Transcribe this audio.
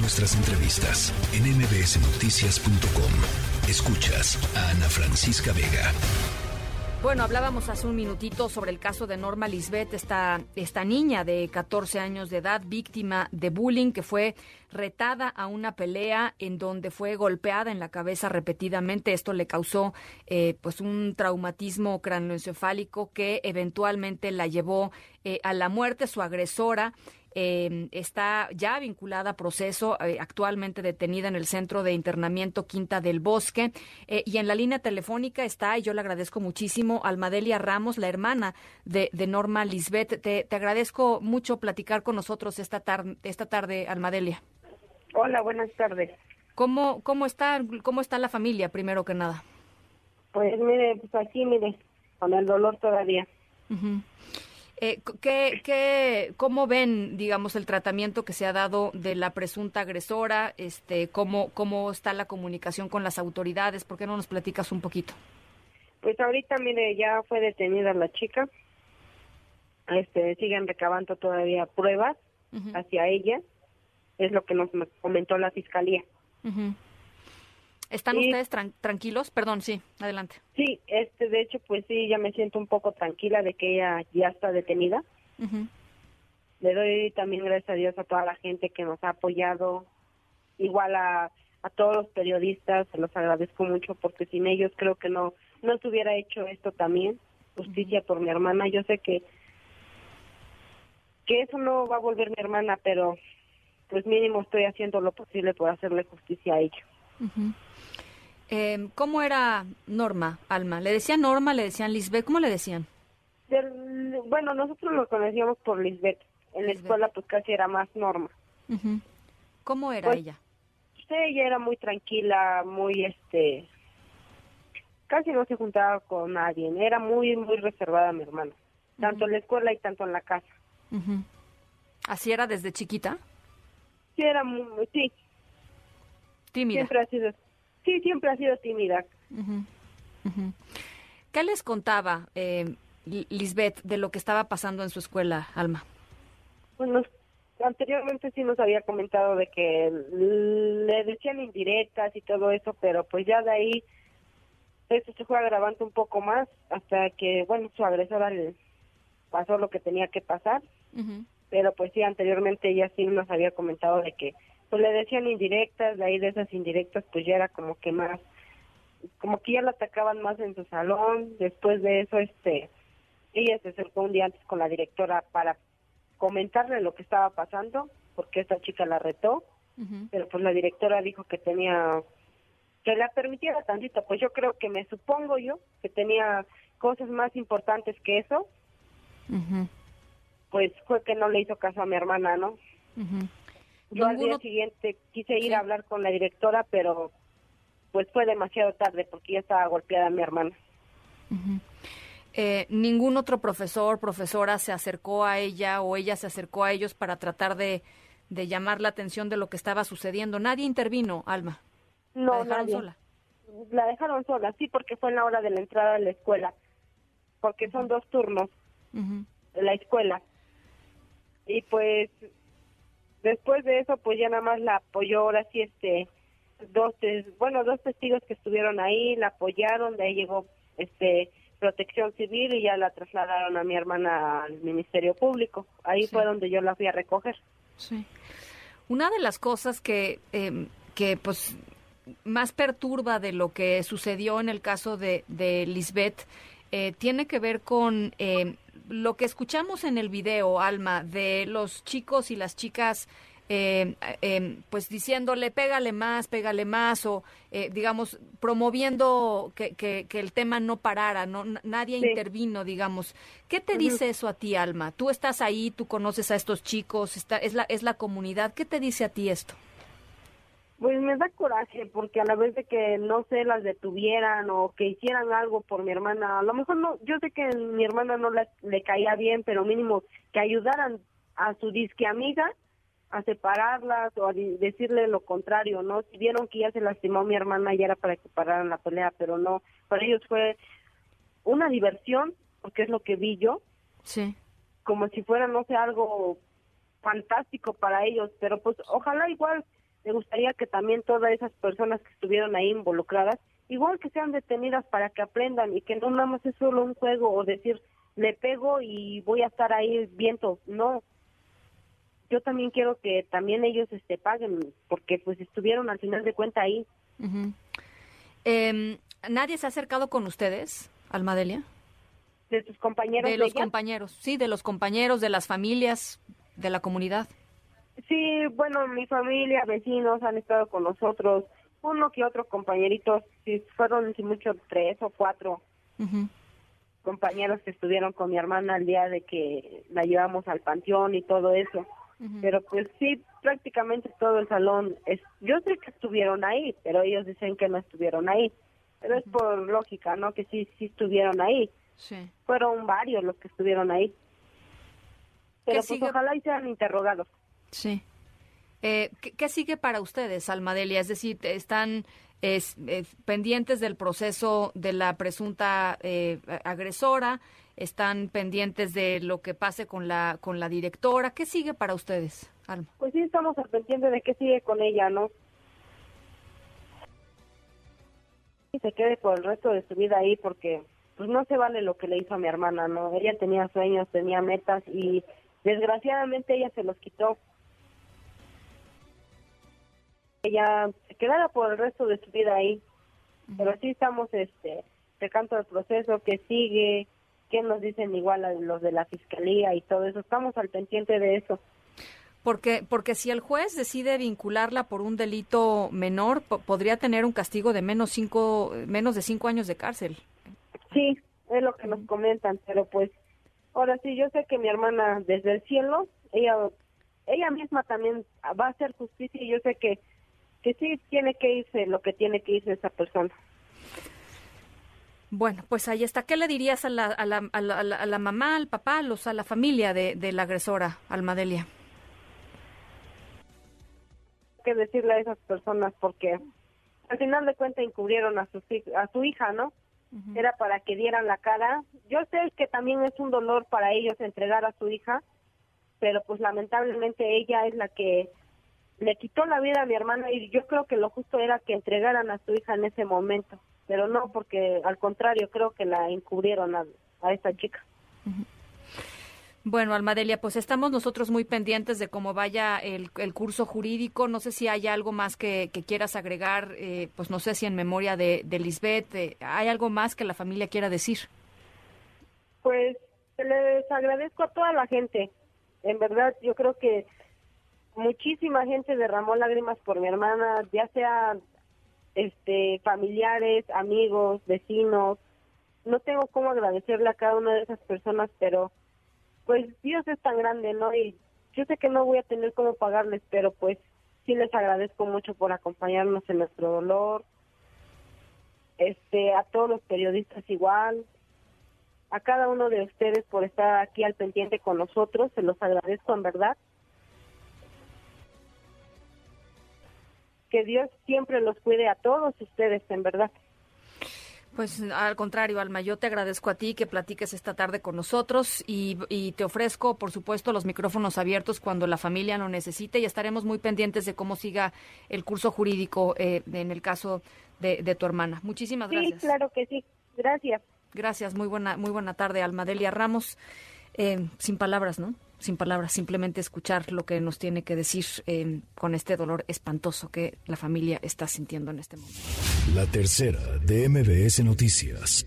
Nuestras entrevistas en mbsnoticias.com. Escuchas a Ana Francisca Vega. Bueno, hablábamos hace un minutito sobre el caso de Norma Lisbeth, esta, esta niña de 14 años de edad, víctima de bullying, que fue retada a una pelea en donde fue golpeada en la cabeza repetidamente. Esto le causó eh, pues un traumatismo craneoencefálico que eventualmente la llevó eh, a la muerte. Su agresora eh, está ya vinculada a proceso, eh, actualmente detenida en el centro de internamiento Quinta del Bosque. Eh, y en la línea telefónica está, y yo le agradezco muchísimo, Almadelia Ramos, la hermana de, Norma Lisbeth. Te, agradezco mucho platicar con nosotros esta, tarde, esta tarde, Almadelia. Hola, buenas tardes. ¿Cómo, cómo, está, ¿Cómo está la familia, primero que nada? Pues mire, pues aquí, mire, con el dolor todavía. Eh, ¿qué, qué, ¿Cómo ven, digamos, el tratamiento que se ha dado de la presunta agresora? Este, ¿cómo, ¿Cómo está la comunicación con las autoridades? ¿Por qué no nos platicas un poquito? Pues ahorita, mire, ya fue detenida la chica. Este, siguen recabando todavía pruebas hacia ella. Es lo que nos comentó la fiscalía. ¿Están ustedes tranquilos? Perdón, sí, adelante. Sí, este, de hecho, pues sí, ya me siento un poco tranquila de que ella ya está detenida. Le doy también gracias a Dios a toda la gente que nos ha apoyado, igual a, a todos los periodistas, se los agradezco mucho porque sin ellos creo que no, no se hubiera hecho esto también, justicia por mi hermana. Yo sé que, que eso no va a volver mi hermana, pero pues mínimo estoy haciendo lo posible por hacerle justicia a ella. Eh, ¿Cómo era Norma, Alma? ¿Le decían Norma, le decían Lisbeth? ¿Cómo le decían? bueno, nosotros lo conocíamos por Lisbeth. En la escuela pues casi era más Norma. ¿Cómo era pues, ella? ella era muy tranquila, muy este... Casi no se juntaba con nadie. Era muy, muy reservada mi hermana. Tanto en la escuela y tanto en la casa. ¿Así era desde chiquita? Sí, era muy... Sí. Tímida. Siempre ha sido sí, siempre ha sido tímida. ¿Qué les contaba eh, Lisbeth de lo que estaba pasando en su escuela, Alma? Bueno, anteriormente sí nos había comentado de que le decían indirectas y todo eso, pero pues ya de ahí eso se fue agravando un poco más hasta que, bueno, su agresora le pasó lo que tenía que pasar. Pero pues sí, anteriormente ella sí nos había comentado de que pues le decían indirectas, de ahí de esas indirectas pues ya era como que más, como que ya la atacaban más en su salón, después de eso este, ella se acercó un día antes con la directora para comentarle lo que estaba pasando, porque esta chica la retó, pero pues la directora dijo que tenía, que la permitiera tantito, pues yo creo que me supongo yo que tenía cosas más importantes que eso, pues fue que no le hizo caso a mi hermana, ¿no? Yo al día siguiente quise ir a hablar con la directora, pero pues fue demasiado tarde porque ya estaba golpeada mi hermana. Eh, ¿Ningún otro profesor, profesora se acercó a ella o ella se acercó a ellos para tratar de, de llamar la atención de lo que estaba sucediendo? ¿Nadie intervino, Alma? No, ¿La dejaron sola? La dejaron sola, sí, porque fue en la hora de la entrada a la escuela, porque son dos turnos de la escuela. Y pues Después de eso, pues ya nada más la apoyó ahora sí este dos bueno dos testigos que estuvieron ahí la apoyaron de ahí llegó este protección civil y ya la trasladaron a mi hermana al ministerio público. Ahí fue donde yo la fui a recoger. Sí. Una de las cosas que em, que pues más perturba de lo que sucedió en el caso de, de Lisbeth eh, tiene que ver con eh, lo que escuchamos en el video, Alma, de los chicos y las chicas, eh, pues diciéndole, pégale más, pégale más, o digamos, promoviendo que, que, el tema no parara, no nadie intervino, digamos. ¿Qué te dice eso a ti, Alma? Tú estás ahí, tú conoces a estos chicos, está, es, la, es la comunidad. ¿Qué te dice a ti esto? Pues me da coraje porque a la vez de que no sé las detuvieran o que hicieran algo por mi hermana, a lo mejor no, yo sé que mi hermana no le caía bien, pero mínimo que ayudaran a su disque amiga a separarlas o a decirle lo contrario, ¿no? Si vieron que ya se lastimó mi hermana ya era para que pararan la pelea, pero no, para ellos fue una diversión, porque es lo que vi yo. Sí. Como si fuera, no sé, algo fantástico para ellos, pero pues ojalá igual me gustaría que también todas esas personas que estuvieron ahí involucradas, igual que sean detenidas para que aprendan y que no nada más es solo un juego o decir, le pego y voy a estar ahí viento. No, yo también quiero que también ellos este paguen porque pues estuvieron al final de cuenta ahí. Em, ¿Nadie se ha acercado con ustedes, Almadelia? De sus compañeros. De, los compañeros, sí, de los compañeros, de las familias, de la comunidad. Sí, bueno, mi familia, vecinos han estado con nosotros, uno que otro compañeritos, si fueron si mucho tres o cuatro compañeros que estuvieron con mi hermana el día de que la llevamos al panteón y todo eso. Pero pues sí, prácticamente todo el salón, es, yo sé que estuvieron ahí, pero ellos dicen que no estuvieron ahí. Pero es por lógica, ¿no? Que sí, sí estuvieron ahí. Sí. Fueron varios los que estuvieron ahí. Pero pues ojalá y sean interrogados. Sí. Eh, ¿qué, sigue para ustedes, Almadelia? Es decir, ¿están es, eh, pendientes del proceso de la presunta eh, agresora? ¿Están pendientes de lo que pase con la, con la directora? ¿Qué sigue para ustedes, Alma? Pues sí, estamos al pendiente de qué sigue con ella, ¿no? Y se quede por el resto de su vida ahí porque pues no se vale lo que le hizo a mi hermana, ¿no? Ella tenía sueños, tenía metas y desgraciadamente ella se los quitó ella se quedara por el resto de su vida ahí. Pero sí estamos este canto del proceso que sigue, que nos dicen igual a los de la fiscalía y todo eso. Estamos al pendiente de eso. Porque, porque si el juez decide vincularla por un delito menor, podría tener un castigo de menos cinco, menos de cinco años de cárcel. Sí, es lo que nos comentan, pero pues ahora sí, yo sé que mi hermana desde el cielo, ella, ella misma también va a hacer justicia y yo sé que que sí tiene que irse lo que tiene que irse esa persona. Bueno, pues ahí está. ¿Qué le dirías a la, a la, a la, a la mamá, al papá, los, a la familia de, de la agresora, Almadelia? que decirle a esas personas porque al final de cuentas encubrieron a su, a su hija, ¿no? Era para que dieran la cara. Yo sé que también es un dolor para ellos entregar a su hija, pero pues lamentablemente ella es la que le quitó la vida a mi hermana y yo creo que lo justo era que entregaran a su hija en ese momento, pero no, porque al contrario, creo que la encubrieron a, a esta chica. Bueno, Almadelia, pues estamos nosotros muy pendientes de cómo vaya el, el curso jurídico. No sé si hay algo más que, quieras agregar, eh, pues no sé si en memoria de, de Lisbeth, eh, ¿hay algo más que la familia quiera decir? Pues les agradezco a toda la gente. En verdad, yo creo que muchísima gente derramó lágrimas por mi hermana, ya sea este familiares, amigos, vecinos. No tengo cómo agradecerle a cada una de esas personas, pero pues Dios es tan grande, ¿no? Y yo sé que no voy a tener cómo pagarles, pero pues sí les agradezco mucho por acompañarnos en nuestro dolor. Este, a todos los periodistas igual, a cada uno de ustedes por estar aquí al pendiente con nosotros, se los agradezco en verdad. Que Dios siempre los cuide a todos ustedes, en verdad. Pues al contrario, Alma, yo te agradezco a ti que platiques esta tarde con nosotros y, te ofrezco, por supuesto, los micrófonos abiertos cuando la familia lo necesite y estaremos muy pendientes de cómo siga el curso jurídico eh, en el caso de, tu hermana. Muchísimas gracias. Sí, claro que sí. Gracias. Gracias. Muy buena, muy buena tarde, Alma Delia Ramos. Eh, sin palabras, ¿no? Sin palabras, simplemente escuchar lo que nos tiene que decir eh, con este dolor espantoso que la familia está sintiendo en este momento. La tercera de MBS Noticias.